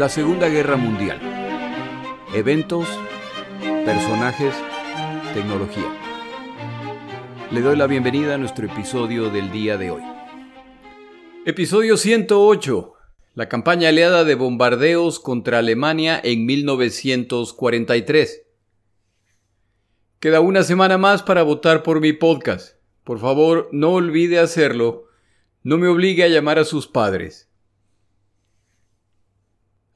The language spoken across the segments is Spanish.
La Segunda Guerra Mundial. Eventos, personajes, tecnología. Le doy la bienvenida a nuestro episodio del día de hoy. Episodio 108. La campaña aliada de bombardeos contra Alemania en 1943. Queda una semana más para votar por mi podcast. Por favor, no olvide hacerlo. No me obligue a llamar a sus padres.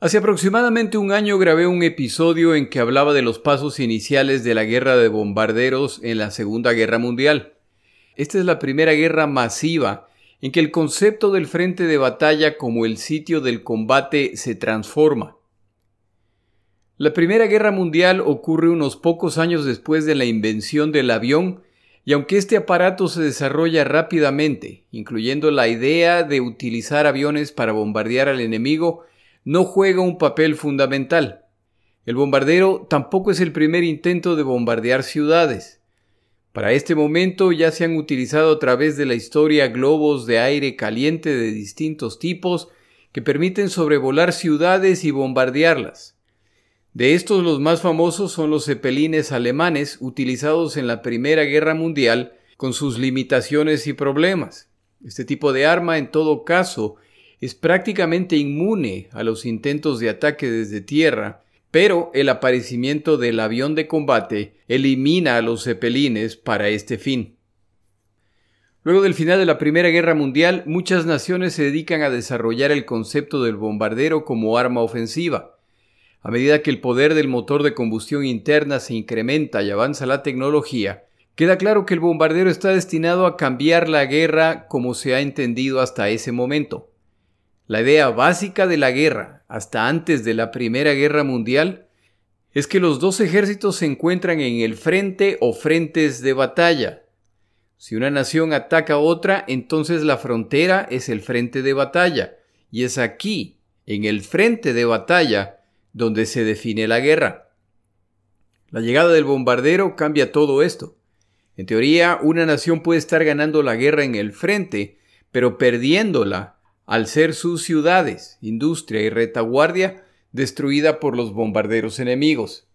Hace aproximadamente un año grabé un episodio en que hablaba de los pasos iniciales de la guerra de bombarderos en la Segunda Guerra Mundial. Esta es la primera guerra masiva en que el concepto del frente de batalla como el sitio del combate se transforma. La Primera Guerra Mundial ocurre unos pocos años después de la invención del avión y aunque este aparato se desarrolla rápidamente, incluyendo la idea de utilizar aviones para bombardear al enemigo, no juega un papel fundamental. El bombardero tampoco es el primer intento de bombardear ciudades. Para este momento ya se han utilizado a través de la historia globos de aire caliente de distintos tipos que permiten sobrevolar ciudades y bombardearlas. De estos los más famosos son los cepelines alemanes utilizados en la Primera Guerra Mundial con sus limitaciones y problemas. Este tipo de arma en todo caso es prácticamente inmune a los intentos de ataque desde tierra, pero el aparecimiento del avión de combate elimina a los zeppelines para este fin. Luego del final de la Primera Guerra Mundial, muchas naciones se dedican a desarrollar el concepto del bombardero como arma ofensiva. A medida que el poder del motor de combustión interna se incrementa y avanza la tecnología, queda claro que el bombardero está destinado a cambiar la guerra como se ha entendido hasta ese momento. La idea básica de la guerra, hasta antes de la Primera Guerra Mundial, es que los dos ejércitos se encuentran en el frente o frentes de batalla. Si una nación ataca a otra, entonces la frontera es el frente de batalla, y es aquí, en el frente de batalla, donde se define la guerra. La llegada del bombardero cambia todo esto. En teoría, una nación puede estar ganando la guerra en el frente, pero perdiéndola al ser sus ciudades, industria y retaguardia destruida por los bombarderos enemigos.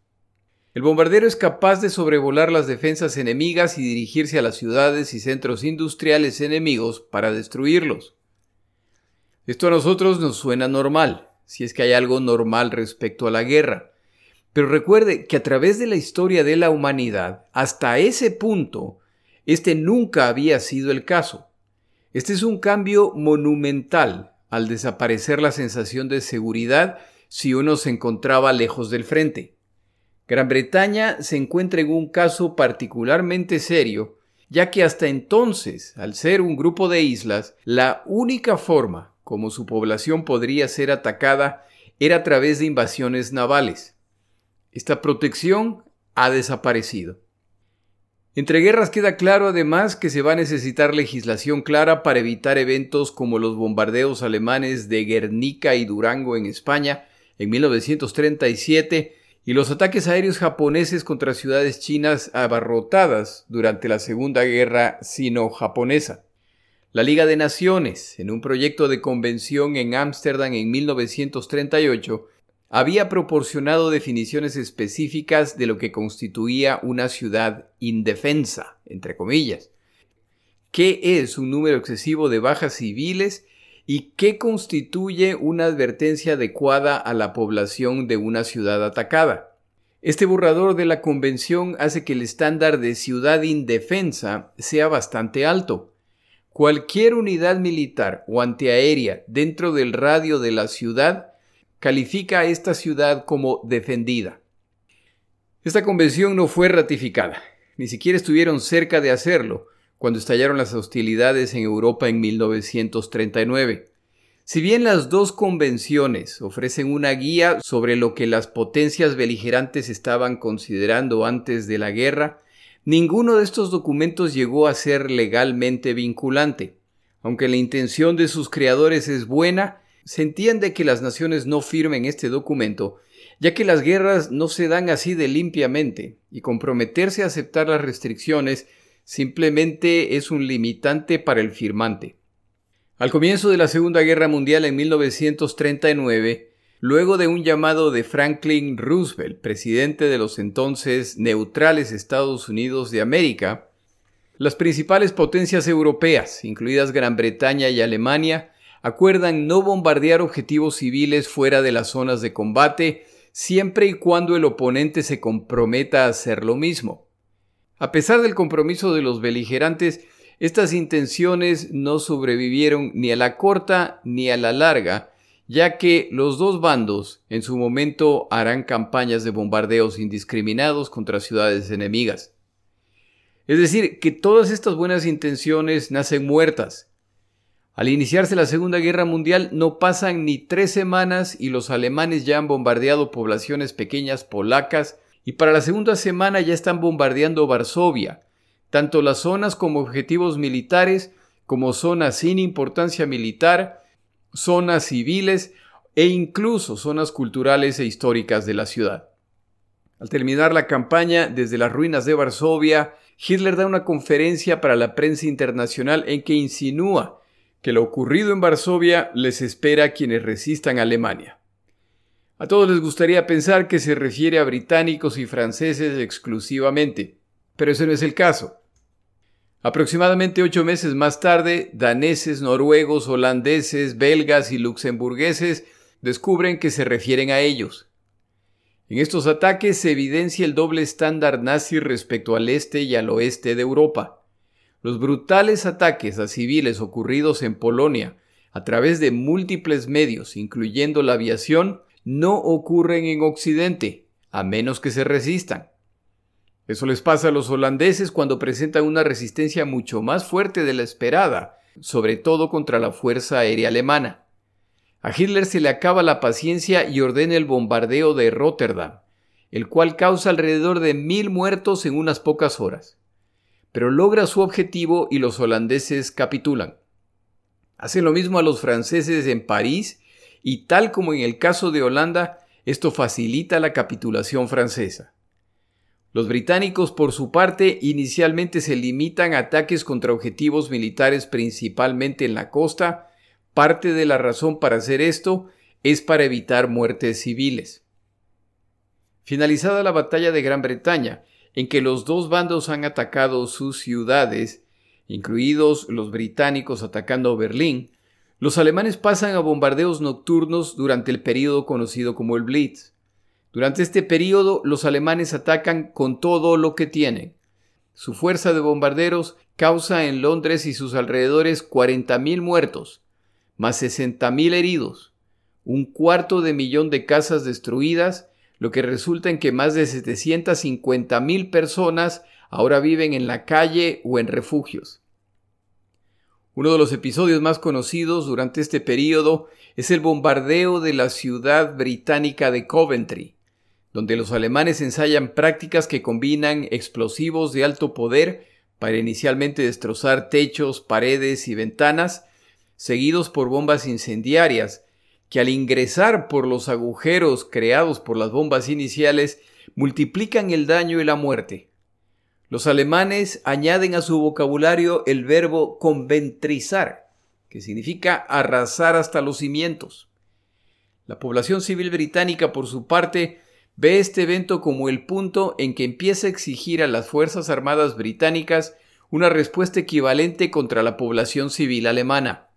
El bombardero es capaz de sobrevolar las defensas enemigas y dirigirse a las ciudades y centros industriales enemigos para destruirlos. Esto a nosotros nos suena normal, si es que hay algo normal respecto a la guerra. Pero recuerde que a través de la historia de la humanidad, hasta ese punto, este nunca había sido el caso. Este es un cambio monumental al desaparecer la sensación de seguridad si uno se encontraba lejos del frente. Gran Bretaña se encuentra en un caso particularmente serio, ya que hasta entonces, al ser un grupo de islas, la única forma como su población podría ser atacada era a través de invasiones navales. Esta protección ha desaparecido. Entre guerras queda claro además que se va a necesitar legislación clara para evitar eventos como los bombardeos alemanes de Guernica y Durango en España en 1937 y los ataques aéreos japoneses contra ciudades chinas abarrotadas durante la Segunda Guerra Sino-Japonesa. La Liga de Naciones, en un proyecto de convención en Ámsterdam en 1938, había proporcionado definiciones específicas de lo que constituía una ciudad indefensa, entre comillas. ¿Qué es un número excesivo de bajas civiles y qué constituye una advertencia adecuada a la población de una ciudad atacada? Este borrador de la Convención hace que el estándar de ciudad indefensa sea bastante alto. Cualquier unidad militar o antiaérea dentro del radio de la ciudad califica a esta ciudad como defendida. Esta convención no fue ratificada, ni siquiera estuvieron cerca de hacerlo cuando estallaron las hostilidades en Europa en 1939. Si bien las dos convenciones ofrecen una guía sobre lo que las potencias beligerantes estaban considerando antes de la guerra, ninguno de estos documentos llegó a ser legalmente vinculante. Aunque la intención de sus creadores es buena, se entiende que las naciones no firmen este documento, ya que las guerras no se dan así de limpiamente, y comprometerse a aceptar las restricciones simplemente es un limitante para el firmante. Al comienzo de la Segunda Guerra Mundial en 1939, luego de un llamado de Franklin Roosevelt, presidente de los entonces neutrales Estados Unidos de América, las principales potencias europeas, incluidas Gran Bretaña y Alemania, acuerdan no bombardear objetivos civiles fuera de las zonas de combate siempre y cuando el oponente se comprometa a hacer lo mismo. A pesar del compromiso de los beligerantes, estas intenciones no sobrevivieron ni a la corta ni a la larga, ya que los dos bandos en su momento harán campañas de bombardeos indiscriminados contra ciudades enemigas. Es decir, que todas estas buenas intenciones nacen muertas al iniciarse la Segunda Guerra Mundial no pasan ni tres semanas y los alemanes ya han bombardeado poblaciones pequeñas polacas y para la segunda semana ya están bombardeando Varsovia, tanto las zonas como objetivos militares como zonas sin importancia militar, zonas civiles e incluso zonas culturales e históricas de la ciudad. Al terminar la campaña desde las ruinas de Varsovia, Hitler da una conferencia para la prensa internacional en que insinúa que lo ocurrido en Varsovia les espera a quienes resistan a Alemania. A todos les gustaría pensar que se refiere a británicos y franceses exclusivamente, pero ese no es el caso. Aproximadamente ocho meses más tarde, daneses, noruegos, holandeses, belgas y luxemburgueses descubren que se refieren a ellos. En estos ataques se evidencia el doble estándar nazi respecto al este y al oeste de Europa. Los brutales ataques a civiles ocurridos en Polonia a través de múltiples medios, incluyendo la aviación, no ocurren en Occidente, a menos que se resistan. Eso les pasa a los holandeses cuando presentan una resistencia mucho más fuerte de la esperada, sobre todo contra la Fuerza Aérea Alemana. A Hitler se le acaba la paciencia y ordena el bombardeo de Rotterdam, el cual causa alrededor de mil muertos en unas pocas horas pero logra su objetivo y los holandeses capitulan. Hacen lo mismo a los franceses en París y tal como en el caso de Holanda, esto facilita la capitulación francesa. Los británicos, por su parte, inicialmente se limitan a ataques contra objetivos militares principalmente en la costa. Parte de la razón para hacer esto es para evitar muertes civiles. Finalizada la batalla de Gran Bretaña, en que los dos bandos han atacado sus ciudades, incluidos los británicos atacando Berlín, los alemanes pasan a bombardeos nocturnos durante el período conocido como el Blitz. Durante este período los alemanes atacan con todo lo que tienen. Su fuerza de bombarderos causa en Londres y sus alrededores 40.000 muertos, más 60.000 heridos, un cuarto de millón de casas destruidas lo que resulta en que más de 750 mil personas ahora viven en la calle o en refugios. Uno de los episodios más conocidos durante este periodo es el bombardeo de la ciudad británica de Coventry, donde los alemanes ensayan prácticas que combinan explosivos de alto poder para inicialmente destrozar techos, paredes y ventanas, seguidos por bombas incendiarias que al ingresar por los agujeros creados por las bombas iniciales multiplican el daño y la muerte. Los alemanes añaden a su vocabulario el verbo conventrizar, que significa arrasar hasta los cimientos. La población civil británica, por su parte, ve este evento como el punto en que empieza a exigir a las Fuerzas Armadas británicas una respuesta equivalente contra la población civil alemana.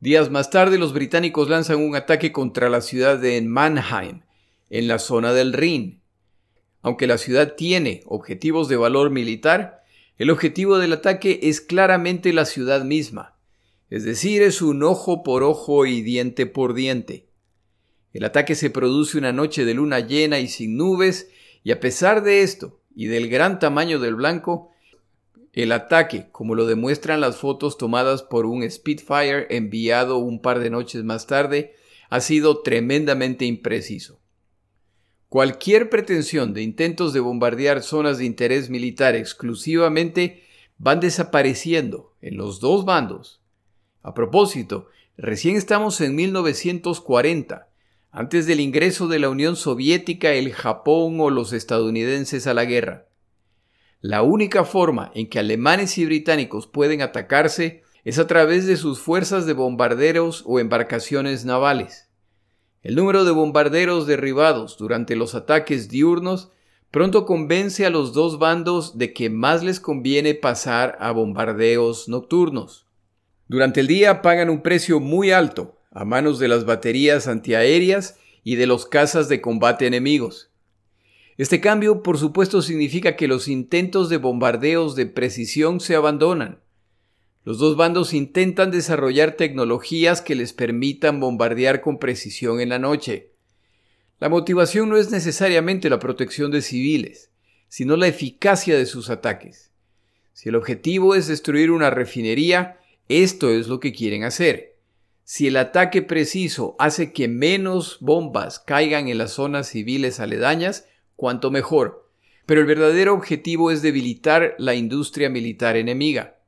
Días más tarde, los británicos lanzan un ataque contra la ciudad de Mannheim, en la zona del Rin. Aunque la ciudad tiene objetivos de valor militar, el objetivo del ataque es claramente la ciudad misma, es decir, es un ojo por ojo y diente por diente. El ataque se produce una noche de luna llena y sin nubes, y a pesar de esto y del gran tamaño del blanco, el ataque, como lo demuestran las fotos tomadas por un Spitfire enviado un par de noches más tarde, ha sido tremendamente impreciso. Cualquier pretensión de intentos de bombardear zonas de interés militar exclusivamente van desapareciendo en los dos bandos. A propósito, recién estamos en 1940, antes del ingreso de la Unión Soviética, el Japón o los estadounidenses a la guerra. La única forma en que alemanes y británicos pueden atacarse es a través de sus fuerzas de bombarderos o embarcaciones navales. El número de bombarderos derribados durante los ataques diurnos pronto convence a los dos bandos de que más les conviene pasar a bombardeos nocturnos. Durante el día pagan un precio muy alto a manos de las baterías antiaéreas y de los cazas de combate enemigos. Este cambio, por supuesto, significa que los intentos de bombardeos de precisión se abandonan. Los dos bandos intentan desarrollar tecnologías que les permitan bombardear con precisión en la noche. La motivación no es necesariamente la protección de civiles, sino la eficacia de sus ataques. Si el objetivo es destruir una refinería, esto es lo que quieren hacer. Si el ataque preciso hace que menos bombas caigan en las zonas civiles aledañas, cuanto mejor. Pero el verdadero objetivo es debilitar la industria militar enemiga.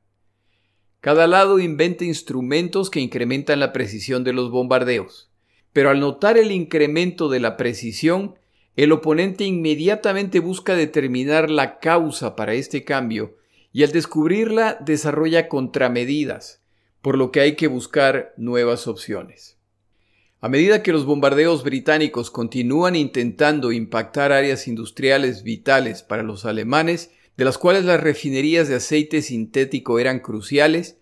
Cada lado inventa instrumentos que incrementan la precisión de los bombardeos. Pero al notar el incremento de la precisión, el oponente inmediatamente busca determinar la causa para este cambio y al descubrirla desarrolla contramedidas, por lo que hay que buscar nuevas opciones. A medida que los bombardeos británicos continúan intentando impactar áreas industriales vitales para los alemanes, de las cuales las refinerías de aceite sintético eran cruciales,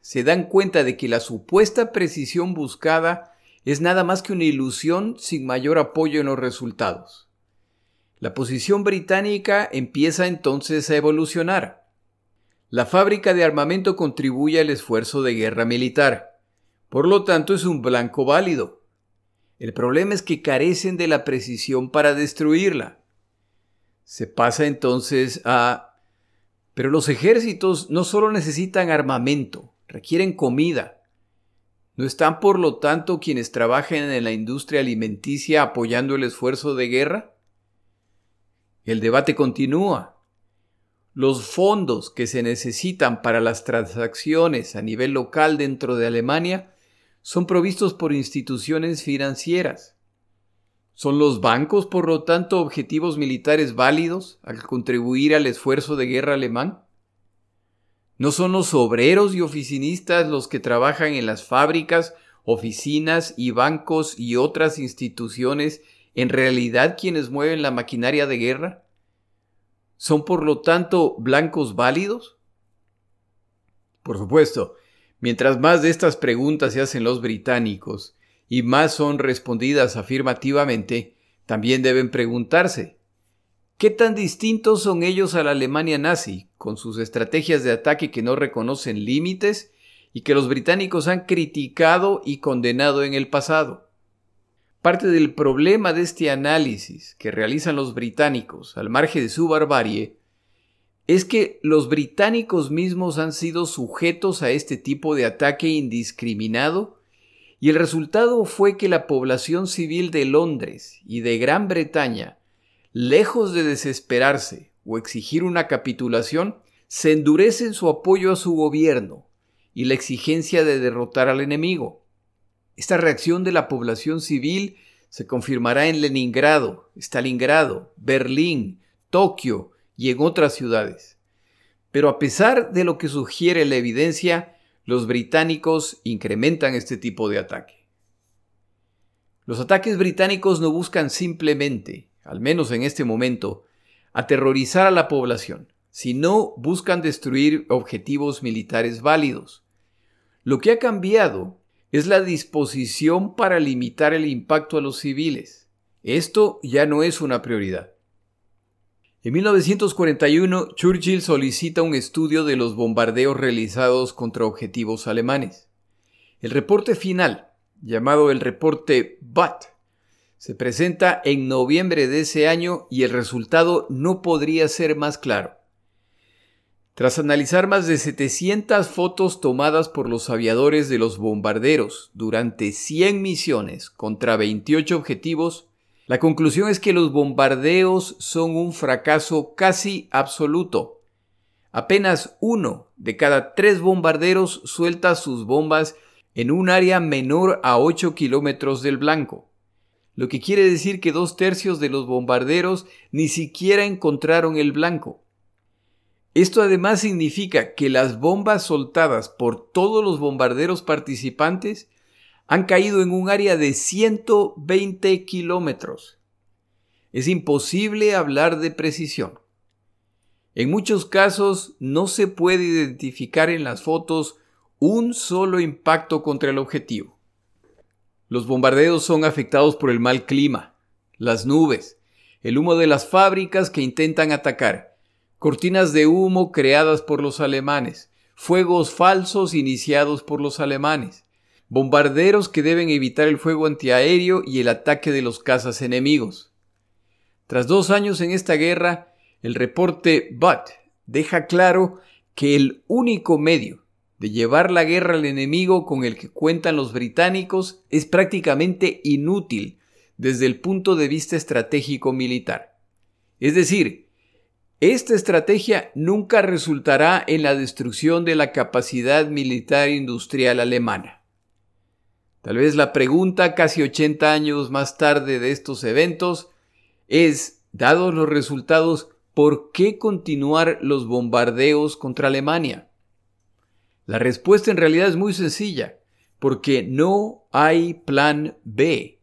se dan cuenta de que la supuesta precisión buscada es nada más que una ilusión sin mayor apoyo en los resultados. La posición británica empieza entonces a evolucionar. La fábrica de armamento contribuye al esfuerzo de guerra militar. Por lo tanto, es un blanco válido. El problema es que carecen de la precisión para destruirla. Se pasa entonces a... Pero los ejércitos no solo necesitan armamento, requieren comida. ¿No están por lo tanto quienes trabajan en la industria alimenticia apoyando el esfuerzo de guerra? El debate continúa. Los fondos que se necesitan para las transacciones a nivel local dentro de Alemania son provistos por instituciones financieras. ¿Son los bancos, por lo tanto, objetivos militares válidos al contribuir al esfuerzo de guerra alemán? ¿No son los obreros y oficinistas los que trabajan en las fábricas, oficinas y bancos y otras instituciones en realidad quienes mueven la maquinaria de guerra? ¿Son por lo tanto blancos válidos? Por supuesto, Mientras más de estas preguntas se hacen los británicos y más son respondidas afirmativamente, también deben preguntarse, ¿qué tan distintos son ellos a la Alemania nazi, con sus estrategias de ataque que no reconocen límites y que los británicos han criticado y condenado en el pasado? Parte del problema de este análisis que realizan los británicos al margen de su barbarie es que los británicos mismos han sido sujetos a este tipo de ataque indiscriminado y el resultado fue que la población civil de Londres y de Gran Bretaña, lejos de desesperarse o exigir una capitulación, se endurece en su apoyo a su gobierno y la exigencia de derrotar al enemigo. Esta reacción de la población civil se confirmará en Leningrado, Stalingrado, Berlín, Tokio, y en otras ciudades. Pero a pesar de lo que sugiere la evidencia, los británicos incrementan este tipo de ataque. Los ataques británicos no buscan simplemente, al menos en este momento, aterrorizar a la población, sino buscan destruir objetivos militares válidos. Lo que ha cambiado es la disposición para limitar el impacto a los civiles. Esto ya no es una prioridad. En 1941, Churchill solicita un estudio de los bombardeos realizados contra objetivos alemanes. El reporte final, llamado el reporte Butt, se presenta en noviembre de ese año y el resultado no podría ser más claro. Tras analizar más de 700 fotos tomadas por los aviadores de los bombarderos durante 100 misiones contra 28 objetivos, la conclusión es que los bombardeos son un fracaso casi absoluto. Apenas uno de cada tres bombarderos suelta sus bombas en un área menor a 8 kilómetros del blanco, lo que quiere decir que dos tercios de los bombarderos ni siquiera encontraron el blanco. Esto además significa que las bombas soltadas por todos los bombarderos participantes han caído en un área de 120 kilómetros. Es imposible hablar de precisión. En muchos casos no se puede identificar en las fotos un solo impacto contra el objetivo. Los bombardeos son afectados por el mal clima, las nubes, el humo de las fábricas que intentan atacar, cortinas de humo creadas por los alemanes, fuegos falsos iniciados por los alemanes, bombarderos que deben evitar el fuego antiaéreo y el ataque de los cazas enemigos. Tras dos años en esta guerra, el reporte Butt deja claro que el único medio de llevar la guerra al enemigo con el que cuentan los británicos es prácticamente inútil desde el punto de vista estratégico militar. Es decir, esta estrategia nunca resultará en la destrucción de la capacidad militar industrial alemana. Tal vez la pregunta casi 80 años más tarde de estos eventos es, dados los resultados, ¿por qué continuar los bombardeos contra Alemania? La respuesta en realidad es muy sencilla, porque no hay plan B.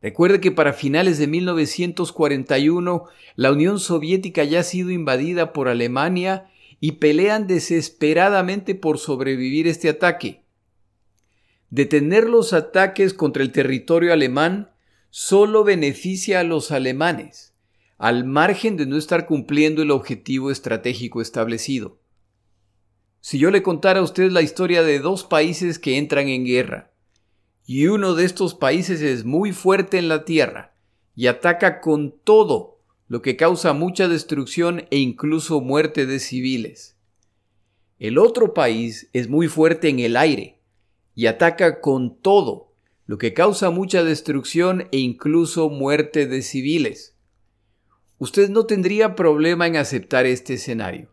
Recuerde que para finales de 1941 la Unión Soviética ya ha sido invadida por Alemania y pelean desesperadamente por sobrevivir este ataque. Detener los ataques contra el territorio alemán solo beneficia a los alemanes, al margen de no estar cumpliendo el objetivo estratégico establecido. Si yo le contara a usted la historia de dos países que entran en guerra, y uno de estos países es muy fuerte en la tierra y ataca con todo, lo que causa mucha destrucción e incluso muerte de civiles. El otro país es muy fuerte en el aire y ataca con todo, lo que causa mucha destrucción e incluso muerte de civiles. Usted no tendría problema en aceptar este escenario.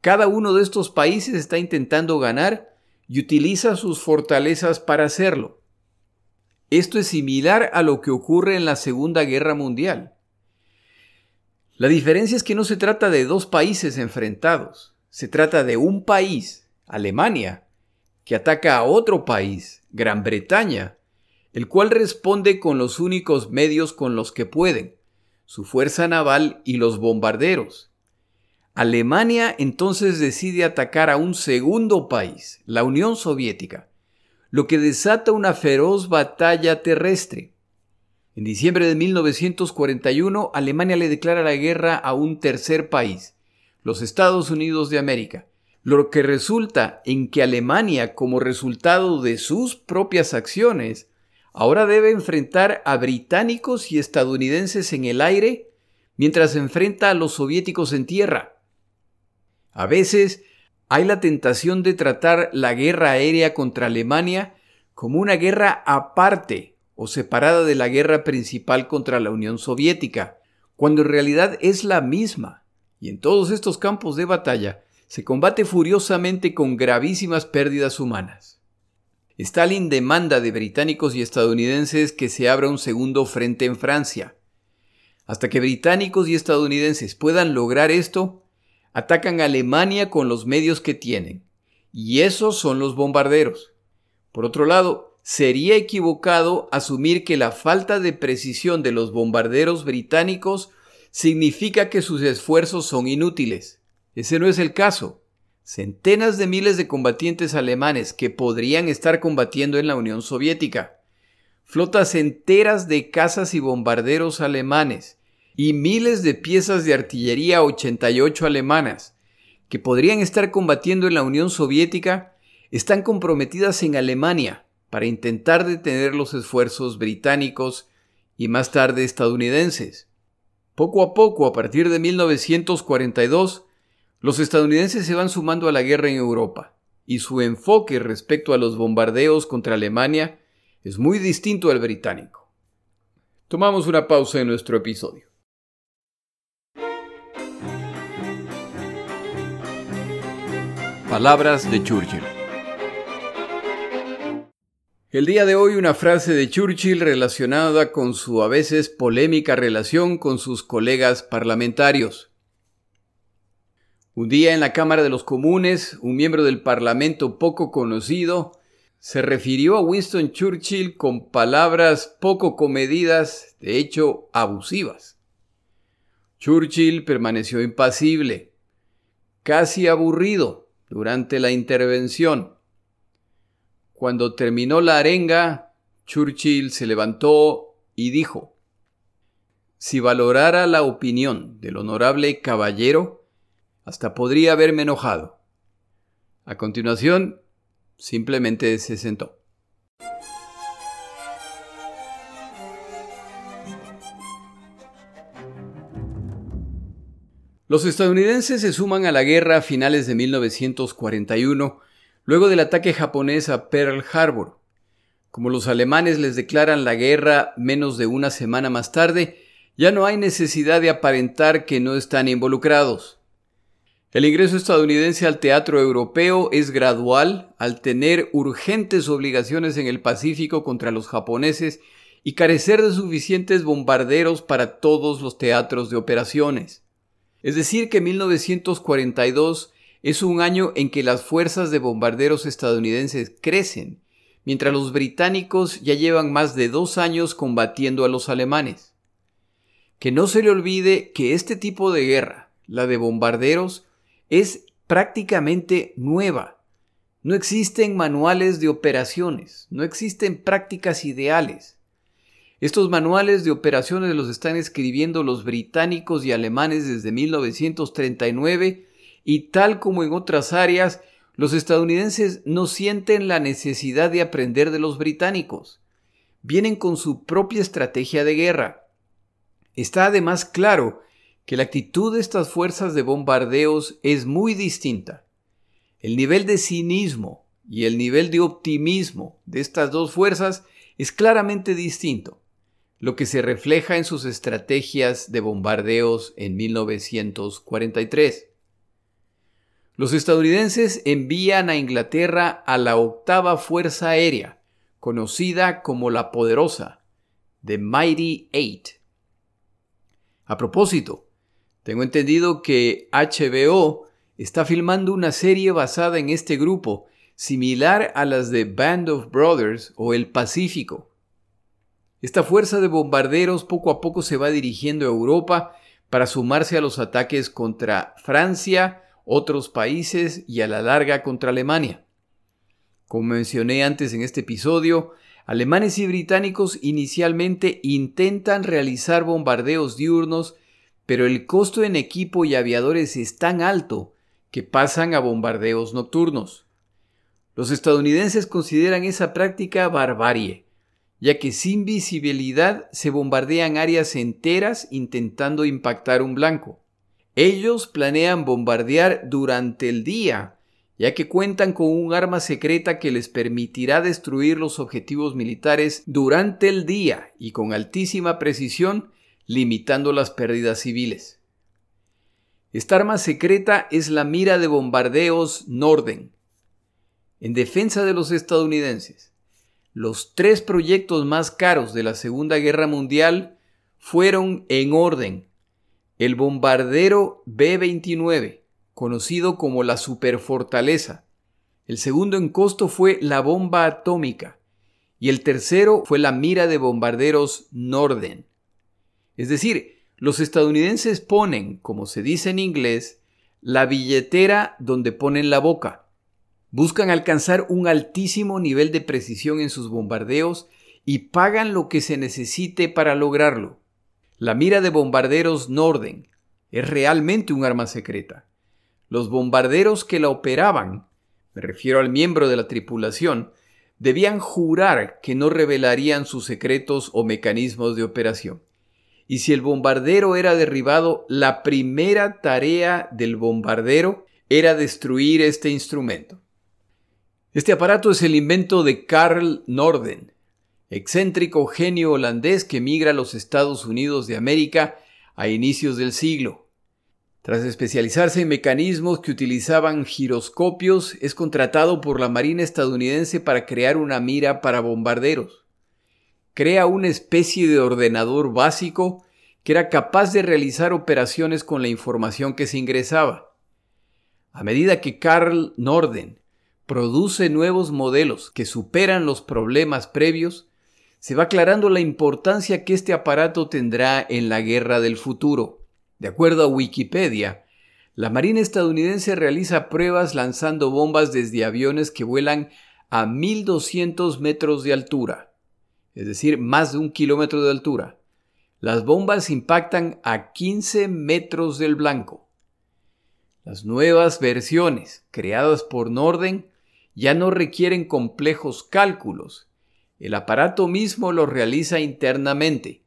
Cada uno de estos países está intentando ganar y utiliza sus fortalezas para hacerlo. Esto es similar a lo que ocurre en la Segunda Guerra Mundial. La diferencia es que no se trata de dos países enfrentados, se trata de un país, Alemania, que ataca a otro país, Gran Bretaña, el cual responde con los únicos medios con los que pueden, su fuerza naval y los bombarderos. Alemania entonces decide atacar a un segundo país, la Unión Soviética, lo que desata una feroz batalla terrestre. En diciembre de 1941, Alemania le declara la guerra a un tercer país, los Estados Unidos de América, lo que resulta en que Alemania, como resultado de sus propias acciones, ahora debe enfrentar a británicos y estadounidenses en el aire mientras enfrenta a los soviéticos en tierra. A veces hay la tentación de tratar la guerra aérea contra Alemania como una guerra aparte o separada de la guerra principal contra la Unión Soviética, cuando en realidad es la misma. Y en todos estos campos de batalla se combate furiosamente con gravísimas pérdidas humanas. Stalin demanda de británicos y estadounidenses que se abra un segundo frente en Francia. Hasta que británicos y estadounidenses puedan lograr esto, atacan a Alemania con los medios que tienen. Y esos son los bombarderos. Por otro lado, sería equivocado asumir que la falta de precisión de los bombarderos británicos significa que sus esfuerzos son inútiles. Ese no es el caso. Centenas de miles de combatientes alemanes que podrían estar combatiendo en la Unión Soviética. Flotas enteras de cazas y bombarderos alemanes y miles de piezas de artillería 88 alemanas, que podrían estar combatiendo en la Unión Soviética, están comprometidas en Alemania para intentar detener los esfuerzos británicos y más tarde estadounidenses. Poco a poco, a partir de 1942, los estadounidenses se van sumando a la guerra en Europa, y su enfoque respecto a los bombardeos contra Alemania es muy distinto al británico. Tomamos una pausa en nuestro episodio. Palabras de Churchill. El día de hoy una frase de Churchill relacionada con su a veces polémica relación con sus colegas parlamentarios. Un día en la Cámara de los Comunes, un miembro del Parlamento poco conocido se refirió a Winston Churchill con palabras poco comedidas, de hecho abusivas. Churchill permaneció impasible, casi aburrido durante la intervención. Cuando terminó la arenga, Churchill se levantó y dijo, Si valorara la opinión del honorable caballero, hasta podría haberme enojado. A continuación, simplemente se sentó. Los estadounidenses se suman a la guerra a finales de 1941, luego del ataque japonés a Pearl Harbor. Como los alemanes les declaran la guerra menos de una semana más tarde, ya no hay necesidad de aparentar que no están involucrados. El ingreso estadounidense al teatro europeo es gradual al tener urgentes obligaciones en el Pacífico contra los japoneses y carecer de suficientes bombarderos para todos los teatros de operaciones. Es decir, que 1942 es un año en que las fuerzas de bombarderos estadounidenses crecen, mientras los británicos ya llevan más de dos años combatiendo a los alemanes. Que no se le olvide que este tipo de guerra, la de bombarderos, es prácticamente nueva. No existen manuales de operaciones, no existen prácticas ideales. Estos manuales de operaciones los están escribiendo los británicos y alemanes desde 1939 y tal como en otras áreas, los estadounidenses no sienten la necesidad de aprender de los británicos. Vienen con su propia estrategia de guerra. Está además claro que la actitud de estas fuerzas de bombardeos es muy distinta. El nivel de cinismo y el nivel de optimismo de estas dos fuerzas es claramente distinto, lo que se refleja en sus estrategias de bombardeos en 1943. Los estadounidenses envían a Inglaterra a la octava Fuerza Aérea, conocida como la Poderosa, The Mighty Eight. A propósito, tengo entendido que HBO está filmando una serie basada en este grupo, similar a las de Band of Brothers o El Pacífico. Esta fuerza de bombarderos poco a poco se va dirigiendo a Europa para sumarse a los ataques contra Francia, otros países y a la larga contra Alemania. Como mencioné antes en este episodio, alemanes y británicos inicialmente intentan realizar bombardeos diurnos pero el costo en equipo y aviadores es tan alto que pasan a bombardeos nocturnos. Los estadounidenses consideran esa práctica barbarie, ya que sin visibilidad se bombardean áreas enteras intentando impactar un blanco. Ellos planean bombardear durante el día, ya que cuentan con un arma secreta que les permitirá destruir los objetivos militares durante el día y con altísima precisión limitando las pérdidas civiles. Esta arma secreta es la mira de bombardeos Norden. En defensa de los estadounidenses, los tres proyectos más caros de la Segunda Guerra Mundial fueron en orden. El bombardero B-29, conocido como la Superfortaleza. El segundo en costo fue la bomba atómica. Y el tercero fue la mira de bombarderos Norden. Es decir, los estadounidenses ponen, como se dice en inglés, la billetera donde ponen la boca. Buscan alcanzar un altísimo nivel de precisión en sus bombardeos y pagan lo que se necesite para lograrlo. La mira de bombarderos Norden es realmente un arma secreta. Los bombarderos que la operaban, me refiero al miembro de la tripulación, debían jurar que no revelarían sus secretos o mecanismos de operación y si el bombardero era derribado, la primera tarea del bombardero era destruir este instrumento. Este aparato es el invento de Carl Norden, excéntrico genio holandés que emigra a los Estados Unidos de América a inicios del siglo. Tras especializarse en mecanismos que utilizaban giroscopios, es contratado por la Marina estadounidense para crear una mira para bombarderos crea una especie de ordenador básico que era capaz de realizar operaciones con la información que se ingresaba. A medida que Carl Norden produce nuevos modelos que superan los problemas previos, se va aclarando la importancia que este aparato tendrá en la guerra del futuro. De acuerdo a Wikipedia, la Marina estadounidense realiza pruebas lanzando bombas desde aviones que vuelan a 1200 metros de altura, es decir, más de un kilómetro de altura. Las bombas impactan a 15 metros del blanco. Las nuevas versiones, creadas por Norden, ya no requieren complejos cálculos. El aparato mismo los realiza internamente,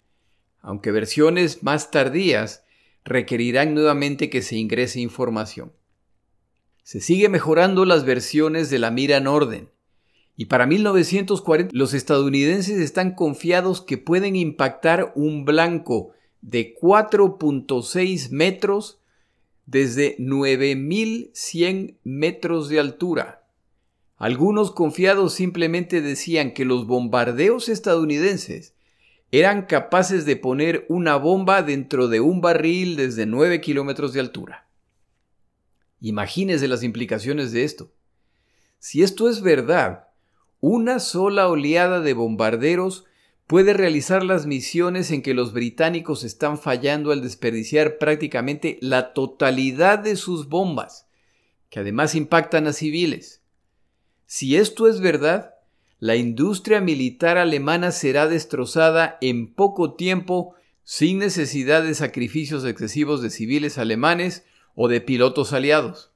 aunque versiones más tardías requerirán nuevamente que se ingrese información. Se sigue mejorando las versiones de la mira Norden, y para 1940 los estadounidenses están confiados que pueden impactar un blanco de 4.6 metros desde 9.100 metros de altura. Algunos confiados simplemente decían que los bombardeos estadounidenses eran capaces de poner una bomba dentro de un barril desde 9 kilómetros de altura. Imagínense las implicaciones de esto. Si esto es verdad, una sola oleada de bombarderos puede realizar las misiones en que los británicos están fallando al desperdiciar prácticamente la totalidad de sus bombas, que además impactan a civiles. Si esto es verdad, la industria militar alemana será destrozada en poco tiempo sin necesidad de sacrificios excesivos de civiles alemanes o de pilotos aliados.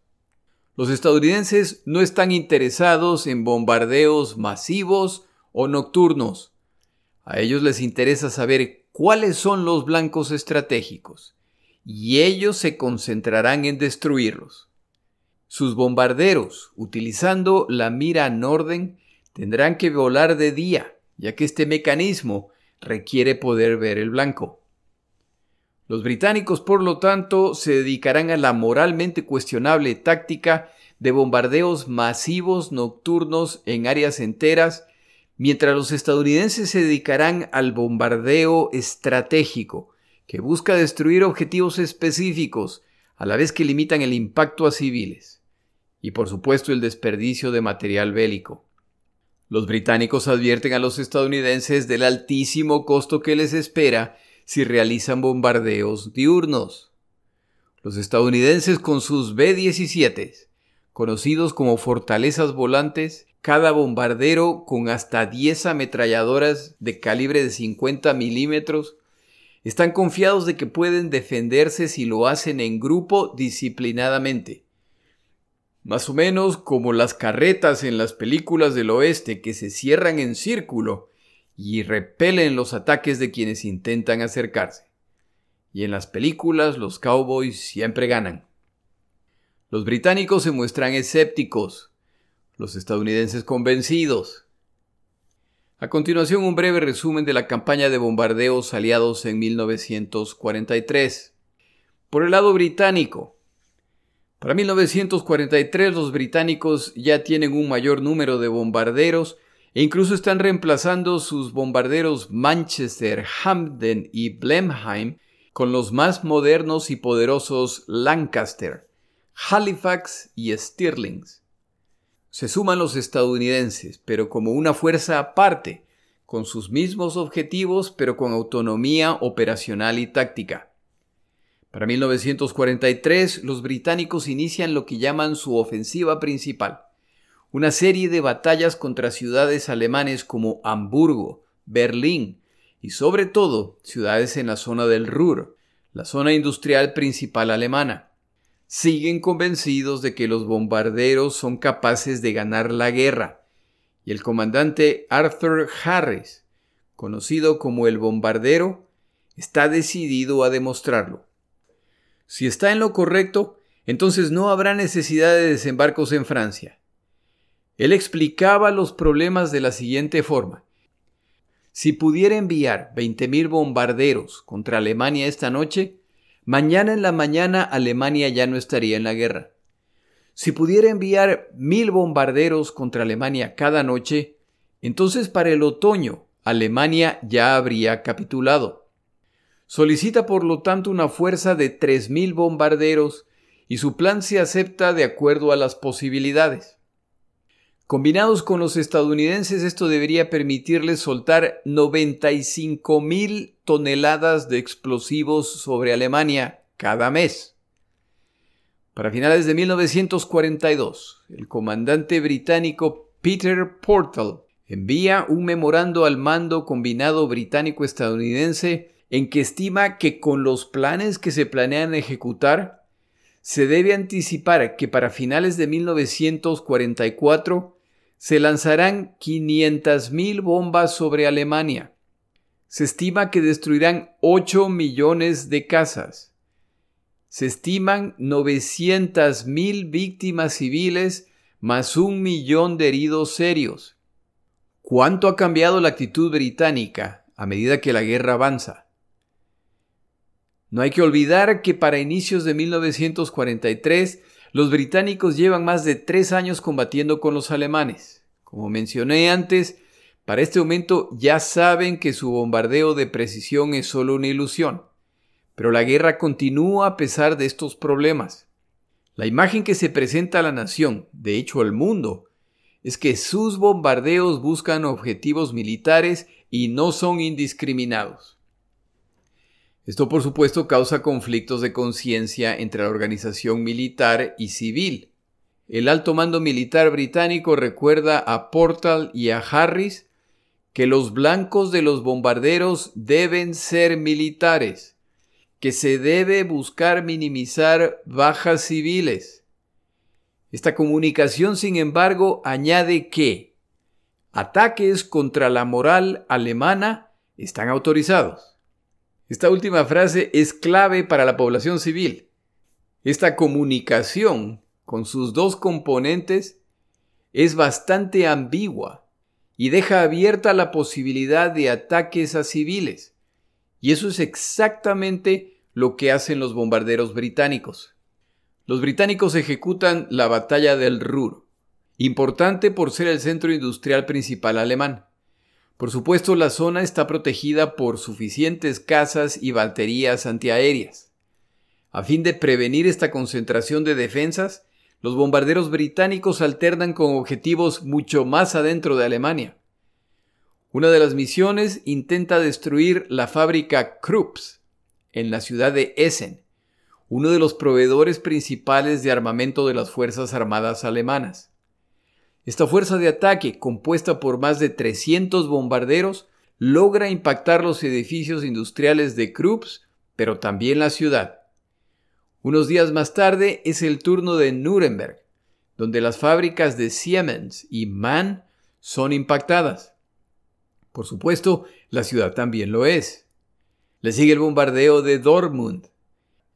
Los estadounidenses no están interesados en bombardeos masivos o nocturnos. A ellos les interesa saber cuáles son los blancos estratégicos, y ellos se concentrarán en destruirlos. Sus bombarderos, utilizando la mira Norden, tendrán que volar de día, ya que este mecanismo requiere poder ver el blanco. Los británicos, por lo tanto, se dedicarán a la moralmente cuestionable táctica de bombardeos masivos nocturnos en áreas enteras, mientras los estadounidenses se dedicarán al bombardeo estratégico, que busca destruir objetivos específicos, a la vez que limitan el impacto a civiles y por supuesto el desperdicio de material bélico. Los británicos advierten a los estadounidenses del altísimo costo que les espera si realizan bombardeos diurnos. Los estadounidenses con sus B-17, conocidos como fortalezas volantes, cada bombardero con hasta 10 ametralladoras de calibre de 50 milímetros, están confiados de que pueden defenderse si lo hacen en grupo disciplinadamente más o menos como las carretas en las películas del oeste que se cierran en círculo y repelen los ataques de quienes intentan acercarse. Y en las películas los cowboys siempre ganan. Los británicos se muestran escépticos, los estadounidenses convencidos. A continuación un breve resumen de la campaña de bombardeos aliados en 1943. Por el lado británico, para 1943 los británicos ya tienen un mayor número de bombarderos e incluso están reemplazando sus bombarderos Manchester, Hampden y Blenheim con los más modernos y poderosos Lancaster, Halifax y Stirlings. Se suman los estadounidenses, pero como una fuerza aparte, con sus mismos objetivos, pero con autonomía operacional y táctica. Para 1943, los británicos inician lo que llaman su ofensiva principal, una serie de batallas contra ciudades alemanes como Hamburgo, Berlín y sobre todo ciudades en la zona del Ruhr, la zona industrial principal alemana. Siguen convencidos de que los bombarderos son capaces de ganar la guerra, y el comandante Arthur Harris, conocido como el bombardero, está decidido a demostrarlo. Si está en lo correcto, entonces no habrá necesidad de desembarcos en Francia. Él explicaba los problemas de la siguiente forma. Si pudiera enviar 20.000 bombarderos contra Alemania esta noche, mañana en la mañana Alemania ya no estaría en la guerra. Si pudiera enviar mil bombarderos contra Alemania cada noche, entonces para el otoño Alemania ya habría capitulado. Solicita por lo tanto una fuerza de 3.000 bombarderos y su plan se acepta de acuerdo a las posibilidades. Combinados con los estadounidenses, esto debería permitirles soltar 95 mil toneladas de explosivos sobre Alemania cada mes. Para finales de 1942, el comandante británico Peter Portal envía un memorando al mando combinado británico-estadounidense en que estima que con los planes que se planean ejecutar, se debe anticipar que para finales de 1944 se lanzarán 500.000 bombas sobre Alemania. Se estima que destruirán 8 millones de casas. Se estiman 900.000 víctimas civiles más un millón de heridos serios. ¿Cuánto ha cambiado la actitud británica a medida que la guerra avanza? No hay que olvidar que para inicios de 1943 los británicos llevan más de tres años combatiendo con los alemanes. Como mencioné antes, para este momento ya saben que su bombardeo de precisión es solo una ilusión. Pero la guerra continúa a pesar de estos problemas. La imagen que se presenta a la nación, de hecho al mundo, es que sus bombardeos buscan objetivos militares y no son indiscriminados. Esto por supuesto causa conflictos de conciencia entre la organización militar y civil. El alto mando militar británico recuerda a Portal y a Harris que los blancos de los bombarderos deben ser militares, que se debe buscar minimizar bajas civiles. Esta comunicación, sin embargo, añade que ataques contra la moral alemana están autorizados. Esta última frase es clave para la población civil. Esta comunicación con sus dos componentes es bastante ambigua y deja abierta la posibilidad de ataques a civiles. Y eso es exactamente lo que hacen los bombarderos británicos. Los británicos ejecutan la batalla del Ruhr, importante por ser el centro industrial principal alemán. Por supuesto, la zona está protegida por suficientes casas y baterías antiaéreas. A fin de prevenir esta concentración de defensas, los bombarderos británicos alternan con objetivos mucho más adentro de Alemania. Una de las misiones intenta destruir la fábrica Krupps en la ciudad de Essen, uno de los proveedores principales de armamento de las Fuerzas Armadas alemanas. Esta fuerza de ataque, compuesta por más de 300 bombarderos, logra impactar los edificios industriales de Krupps, pero también la ciudad. Unos días más tarde es el turno de Nuremberg, donde las fábricas de Siemens y Mann son impactadas. Por supuesto, la ciudad también lo es. Le sigue el bombardeo de Dortmund,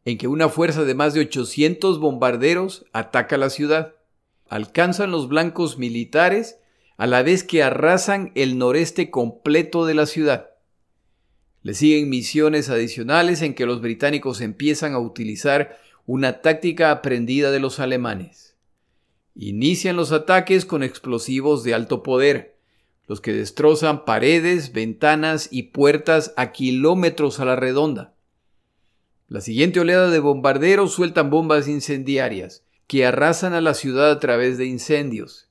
en que una fuerza de más de 800 bombarderos ataca la ciudad alcanzan los blancos militares a la vez que arrasan el noreste completo de la ciudad. Le siguen misiones adicionales en que los británicos empiezan a utilizar una táctica aprendida de los alemanes. Inician los ataques con explosivos de alto poder, los que destrozan paredes, ventanas y puertas a kilómetros a la redonda. La siguiente oleada de bombarderos sueltan bombas incendiarias, que arrasan a la ciudad a través de incendios.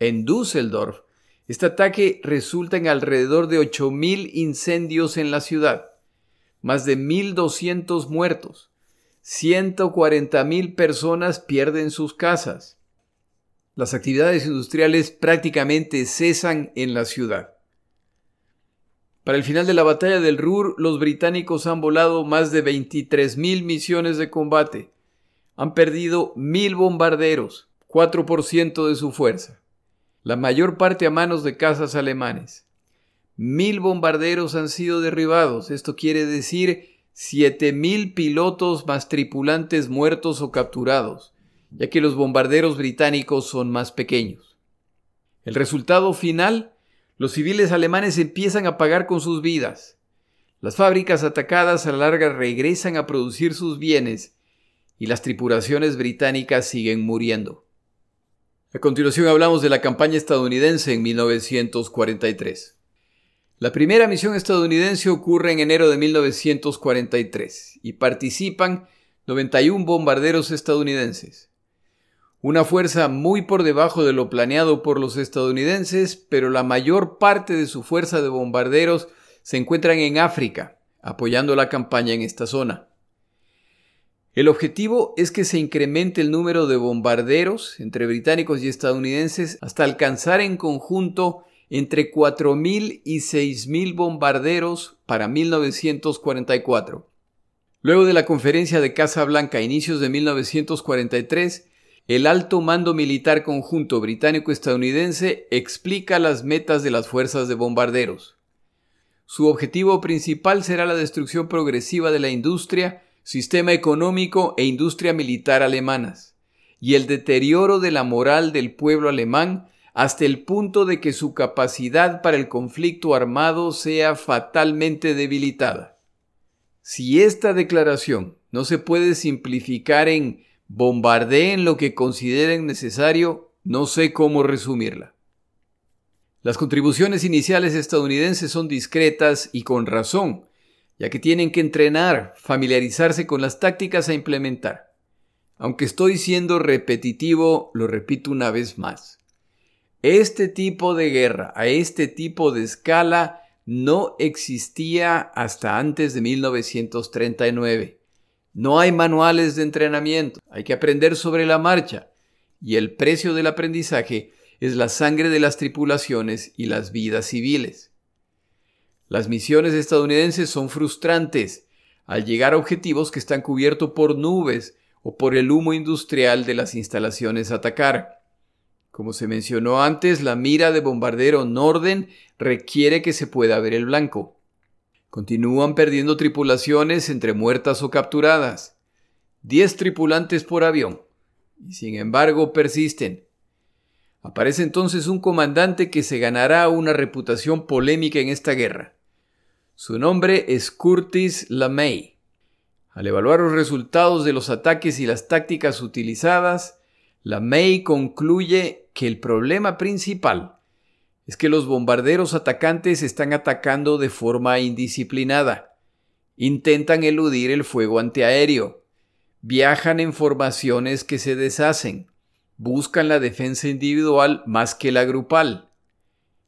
En Düsseldorf, este ataque resulta en alrededor de 8.000 incendios en la ciudad, más de 1.200 muertos, 140.000 personas pierden sus casas. Las actividades industriales prácticamente cesan en la ciudad. Para el final de la batalla del Ruhr, los británicos han volado más de 23.000 misiones de combate, han perdido mil bombarderos, 4% de su fuerza, la mayor parte a manos de cazas alemanes. Mil bombarderos han sido derribados, esto quiere decir siete mil pilotos más tripulantes muertos o capturados, ya que los bombarderos británicos son más pequeños. El resultado final, los civiles alemanes empiezan a pagar con sus vidas. Las fábricas atacadas a la larga regresan a producir sus bienes y las tripulaciones británicas siguen muriendo. A continuación hablamos de la campaña estadounidense en 1943. La primera misión estadounidense ocurre en enero de 1943 y participan 91 bombarderos estadounidenses. una fuerza muy por debajo de lo planeado por los estadounidenses, pero la mayor parte de su fuerza de bombarderos se encuentran en África, apoyando la campaña en esta zona. El objetivo es que se incremente el número de bombarderos entre británicos y estadounidenses hasta alcanzar en conjunto entre 4.000 y 6.000 bombarderos para 1944. Luego de la conferencia de Casa Blanca a inicios de 1943, el alto mando militar conjunto británico-estadounidense explica las metas de las fuerzas de bombarderos. Su objetivo principal será la destrucción progresiva de la industria, sistema económico e industria militar alemanas, y el deterioro de la moral del pueblo alemán hasta el punto de que su capacidad para el conflicto armado sea fatalmente debilitada. Si esta declaración no se puede simplificar en bombardeen lo que consideren necesario, no sé cómo resumirla. Las contribuciones iniciales estadounidenses son discretas y con razón, ya que tienen que entrenar, familiarizarse con las tácticas a implementar. Aunque estoy siendo repetitivo, lo repito una vez más. Este tipo de guerra, a este tipo de escala, no existía hasta antes de 1939. No hay manuales de entrenamiento, hay que aprender sobre la marcha, y el precio del aprendizaje es la sangre de las tripulaciones y las vidas civiles. Las misiones estadounidenses son frustrantes al llegar a objetivos que están cubiertos por nubes o por el humo industrial de las instalaciones a atacar. Como se mencionó antes, la mira de bombardero Norden requiere que se pueda ver el blanco. Continúan perdiendo tripulaciones entre muertas o capturadas. Diez tripulantes por avión. Y sin embargo persisten. Aparece entonces un comandante que se ganará una reputación polémica en esta guerra. Su nombre es Curtis LeMay. Al evaluar los resultados de los ataques y las tácticas utilizadas, LeMay concluye que el problema principal es que los bombarderos atacantes están atacando de forma indisciplinada. Intentan eludir el fuego antiaéreo. Viajan en formaciones que se deshacen. Buscan la defensa individual más que la grupal.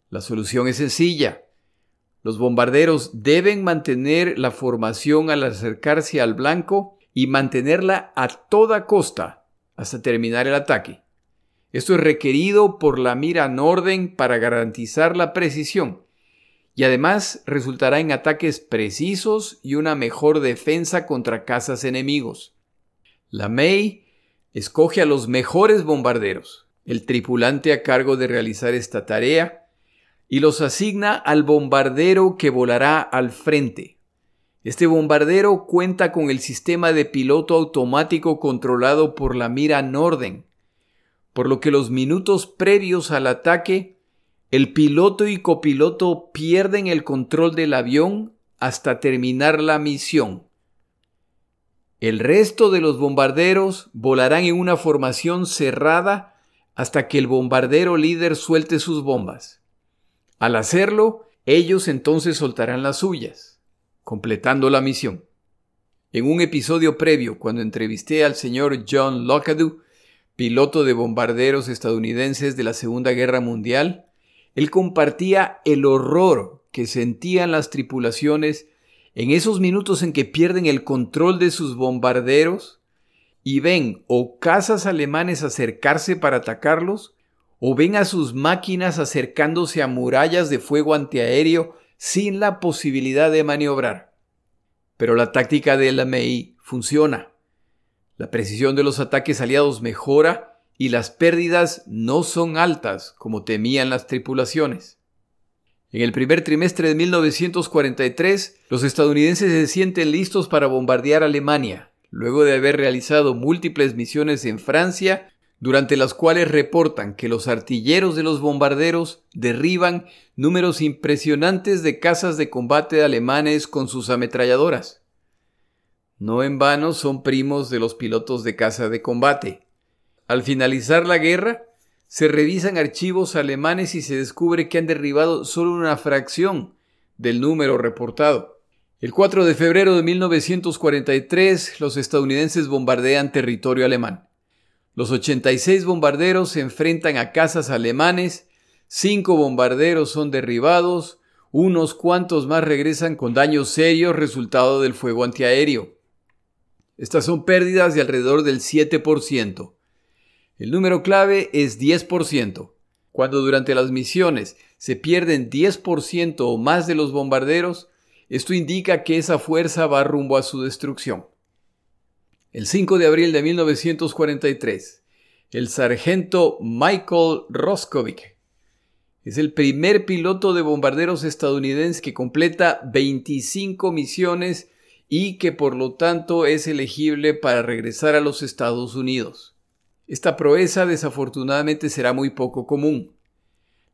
La solución es sencilla. Los bombarderos deben mantener la formación al acercarse al blanco y mantenerla a toda costa hasta terminar el ataque. Esto es requerido por la mira Norden para garantizar la precisión y además resultará en ataques precisos y una mejor defensa contra cazas enemigos. La May escoge a los mejores bombarderos, el tripulante a cargo de realizar esta tarea, y los asigna al bombardero que volará al frente. Este bombardero cuenta con el sistema de piloto automático controlado por la mira Norden, por lo que los minutos previos al ataque, el piloto y copiloto pierden el control del avión hasta terminar la misión. El resto de los bombarderos volarán en una formación cerrada hasta que el bombardero líder suelte sus bombas. Al hacerlo, ellos entonces soltarán las suyas, completando la misión. En un episodio previo, cuando entrevisté al señor John Lockadoo, piloto de bombarderos estadounidenses de la Segunda Guerra Mundial, él compartía el horror que sentían las tripulaciones en esos minutos en que pierden el control de sus bombarderos y ven o cazas alemanes acercarse para atacarlos, o ven a sus máquinas acercándose a murallas de fuego antiaéreo sin la posibilidad de maniobrar. Pero la táctica de la MEI funciona. La precisión de los ataques aliados mejora y las pérdidas no son altas como temían las tripulaciones. En el primer trimestre de 1943, los estadounidenses se sienten listos para bombardear Alemania, luego de haber realizado múltiples misiones en Francia, durante las cuales reportan que los artilleros de los bombarderos derriban números impresionantes de casas de combate alemanes con sus ametralladoras. No en vano son primos de los pilotos de caza de combate. Al finalizar la guerra, se revisan archivos alemanes y se descubre que han derribado solo una fracción del número reportado. El 4 de febrero de 1943, los estadounidenses bombardean territorio alemán. Los 86 bombarderos se enfrentan a cazas alemanes, 5 bombarderos son derribados, unos cuantos más regresan con daños serios resultado del fuego antiaéreo. Estas son pérdidas de alrededor del 7%. El número clave es 10%. Cuando durante las misiones se pierden 10% o más de los bombarderos, esto indica que esa fuerza va rumbo a su destrucción. El 5 de abril de 1943, el sargento Michael Roscovic es el primer piloto de bombarderos estadounidense que completa 25 misiones y que por lo tanto es elegible para regresar a los Estados Unidos. Esta proeza desafortunadamente será muy poco común.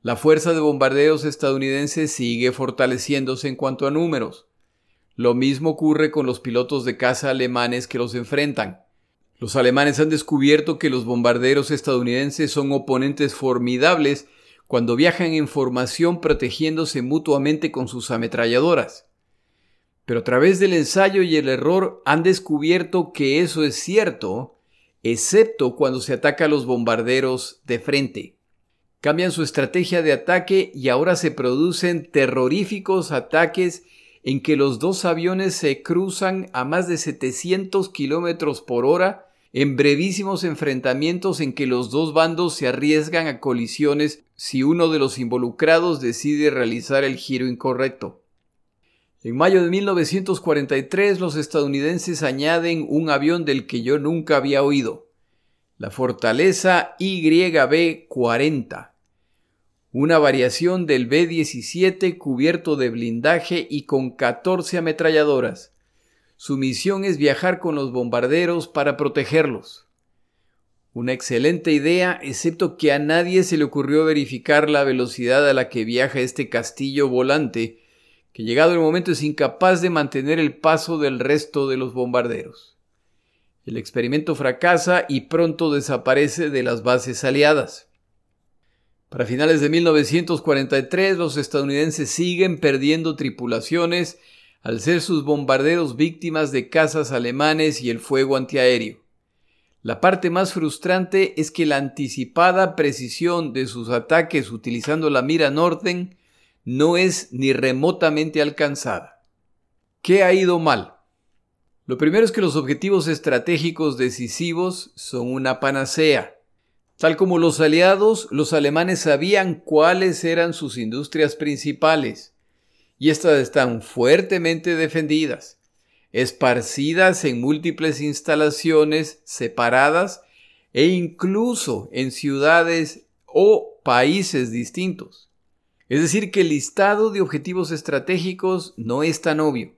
La fuerza de bombarderos estadounidenses sigue fortaleciéndose en cuanto a números. Lo mismo ocurre con los pilotos de caza alemanes que los enfrentan. Los alemanes han descubierto que los bombarderos estadounidenses son oponentes formidables cuando viajan en formación protegiéndose mutuamente con sus ametralladoras. Pero a través del ensayo y el error han descubierto que eso es cierto excepto cuando se ataca a los bombarderos de frente. Cambian su estrategia de ataque y ahora se producen terroríficos ataques en que los dos aviones se cruzan a más de 700 kilómetros por hora en brevísimos enfrentamientos en que los dos bandos se arriesgan a colisiones si uno de los involucrados decide realizar el giro incorrecto. En mayo de 1943 los estadounidenses añaden un avión del que yo nunca había oído, la Fortaleza YB-40, una variación del B-17 cubierto de blindaje y con 14 ametralladoras. Su misión es viajar con los bombarderos para protegerlos. Una excelente idea, excepto que a nadie se le ocurrió verificar la velocidad a la que viaja este castillo volante, que llegado el momento es incapaz de mantener el paso del resto de los bombarderos. El experimento fracasa y pronto desaparece de las bases aliadas. Para finales de 1943 los estadounidenses siguen perdiendo tripulaciones al ser sus bombarderos víctimas de cazas alemanes y el fuego antiaéreo. La parte más frustrante es que la anticipada precisión de sus ataques utilizando la mira Norden no es ni remotamente alcanzada. ¿Qué ha ido mal? Lo primero es que los objetivos estratégicos decisivos son una panacea. Tal como los aliados, los alemanes sabían cuáles eran sus industrias principales, y estas están fuertemente defendidas, esparcidas en múltiples instalaciones separadas e incluso en ciudades o países distintos. Es decir, que el listado de objetivos estratégicos no es tan obvio.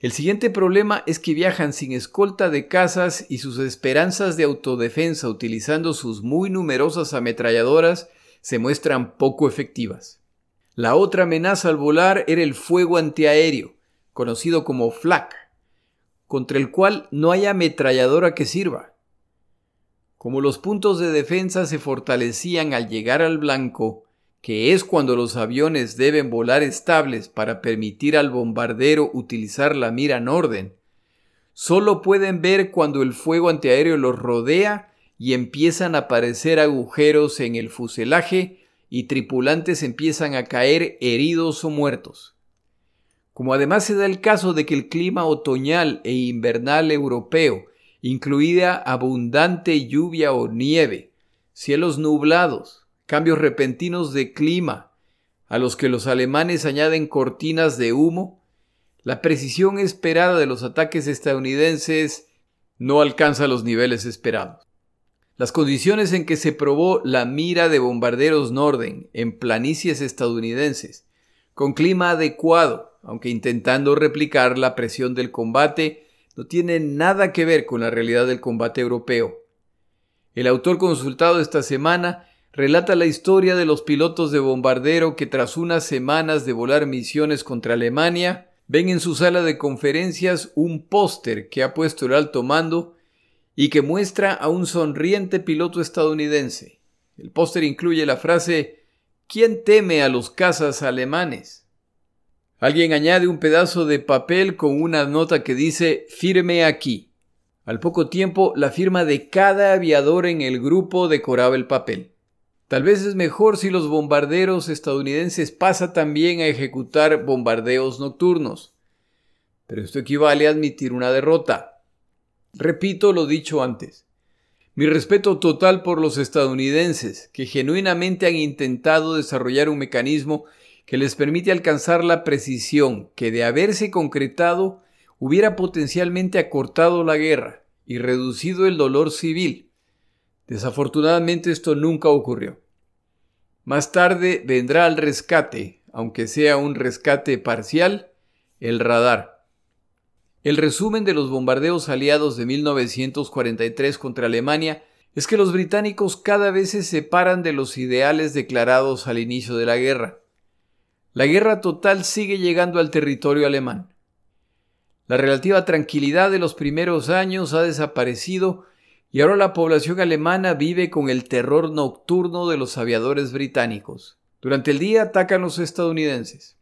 El siguiente problema es que viajan sin escolta de cazas y sus esperanzas de autodefensa utilizando sus muy numerosas ametralladoras se muestran poco efectivas. La otra amenaza al volar era el fuego antiaéreo, conocido como FLAC, contra el cual no hay ametralladora que sirva. Como los puntos de defensa se fortalecían al llegar al blanco, que es cuando los aviones deben volar estables para permitir al bombardero utilizar la mira en orden, solo pueden ver cuando el fuego antiaéreo los rodea y empiezan a aparecer agujeros en el fuselaje y tripulantes empiezan a caer heridos o muertos. Como además se da el caso de que el clima otoñal e invernal europeo incluida abundante lluvia o nieve, cielos nublados, cambios repentinos de clima, a los que los alemanes añaden cortinas de humo, la precisión esperada de los ataques estadounidenses no alcanza los niveles esperados. Las condiciones en que se probó la mira de bombarderos Norden en planicies estadounidenses, con clima adecuado, aunque intentando replicar la presión del combate, no tienen nada que ver con la realidad del combate europeo. El autor consultado esta semana relata la historia de los pilotos de bombardero que tras unas semanas de volar misiones contra Alemania, ven en su sala de conferencias un póster que ha puesto el alto mando y que muestra a un sonriente piloto estadounidense. El póster incluye la frase ¿Quién teme a los cazas alemanes? Alguien añade un pedazo de papel con una nota que dice firme aquí. Al poco tiempo, la firma de cada aviador en el grupo decoraba el papel. Tal vez es mejor si los bombarderos estadounidenses pasan también a ejecutar bombardeos nocturnos. Pero esto equivale a admitir una derrota. Repito lo dicho antes. Mi respeto total por los estadounidenses, que genuinamente han intentado desarrollar un mecanismo que les permite alcanzar la precisión que de haberse concretado hubiera potencialmente acortado la guerra y reducido el dolor civil. Desafortunadamente esto nunca ocurrió. Más tarde vendrá al rescate, aunque sea un rescate parcial, el radar. El resumen de los bombardeos aliados de 1943 contra Alemania es que los británicos cada vez se separan de los ideales declarados al inicio de la guerra. La guerra total sigue llegando al territorio alemán. La relativa tranquilidad de los primeros años ha desaparecido y ahora la población alemana vive con el terror nocturno de los aviadores británicos. Durante el día atacan los estadounidenses.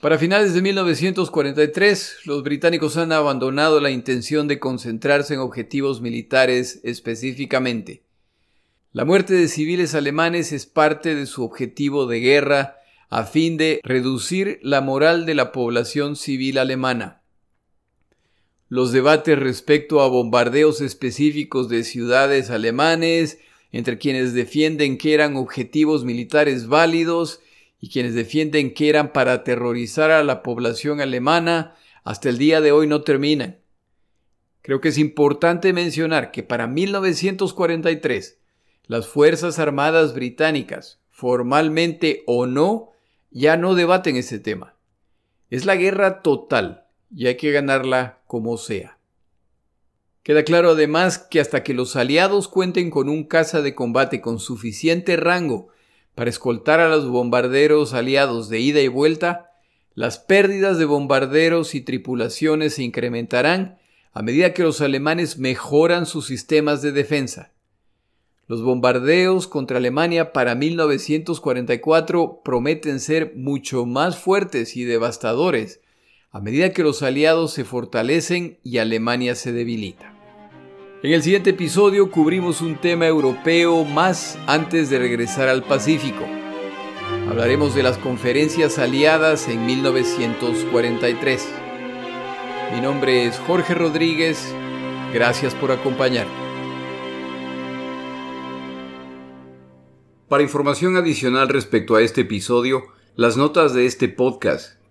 Para finales de 1943, los británicos han abandonado la intención de concentrarse en objetivos militares específicamente. La muerte de civiles alemanes es parte de su objetivo de guerra a fin de reducir la moral de la población civil alemana. Los debates respecto a bombardeos específicos de ciudades alemanes, entre quienes defienden que eran objetivos militares válidos y quienes defienden que eran para aterrorizar a la población alemana hasta el día de hoy no terminan. Creo que es importante mencionar que para 1943 las Fuerzas Armadas británicas, formalmente o no, ya no debaten ese tema. Es la guerra total y hay que ganarla como sea. Queda claro además que hasta que los aliados cuenten con un caza de combate con suficiente rango para escoltar a los bombarderos aliados de ida y vuelta, las pérdidas de bombarderos y tripulaciones se incrementarán a medida que los alemanes mejoran sus sistemas de defensa. Los bombardeos contra Alemania para 1944 prometen ser mucho más fuertes y devastadores a medida que los aliados se fortalecen y Alemania se debilita. En el siguiente episodio cubrimos un tema europeo más antes de regresar al Pacífico. Hablaremos de las conferencias aliadas en 1943. Mi nombre es Jorge Rodríguez. Gracias por acompañarme. Para información adicional respecto a este episodio, las notas de este podcast,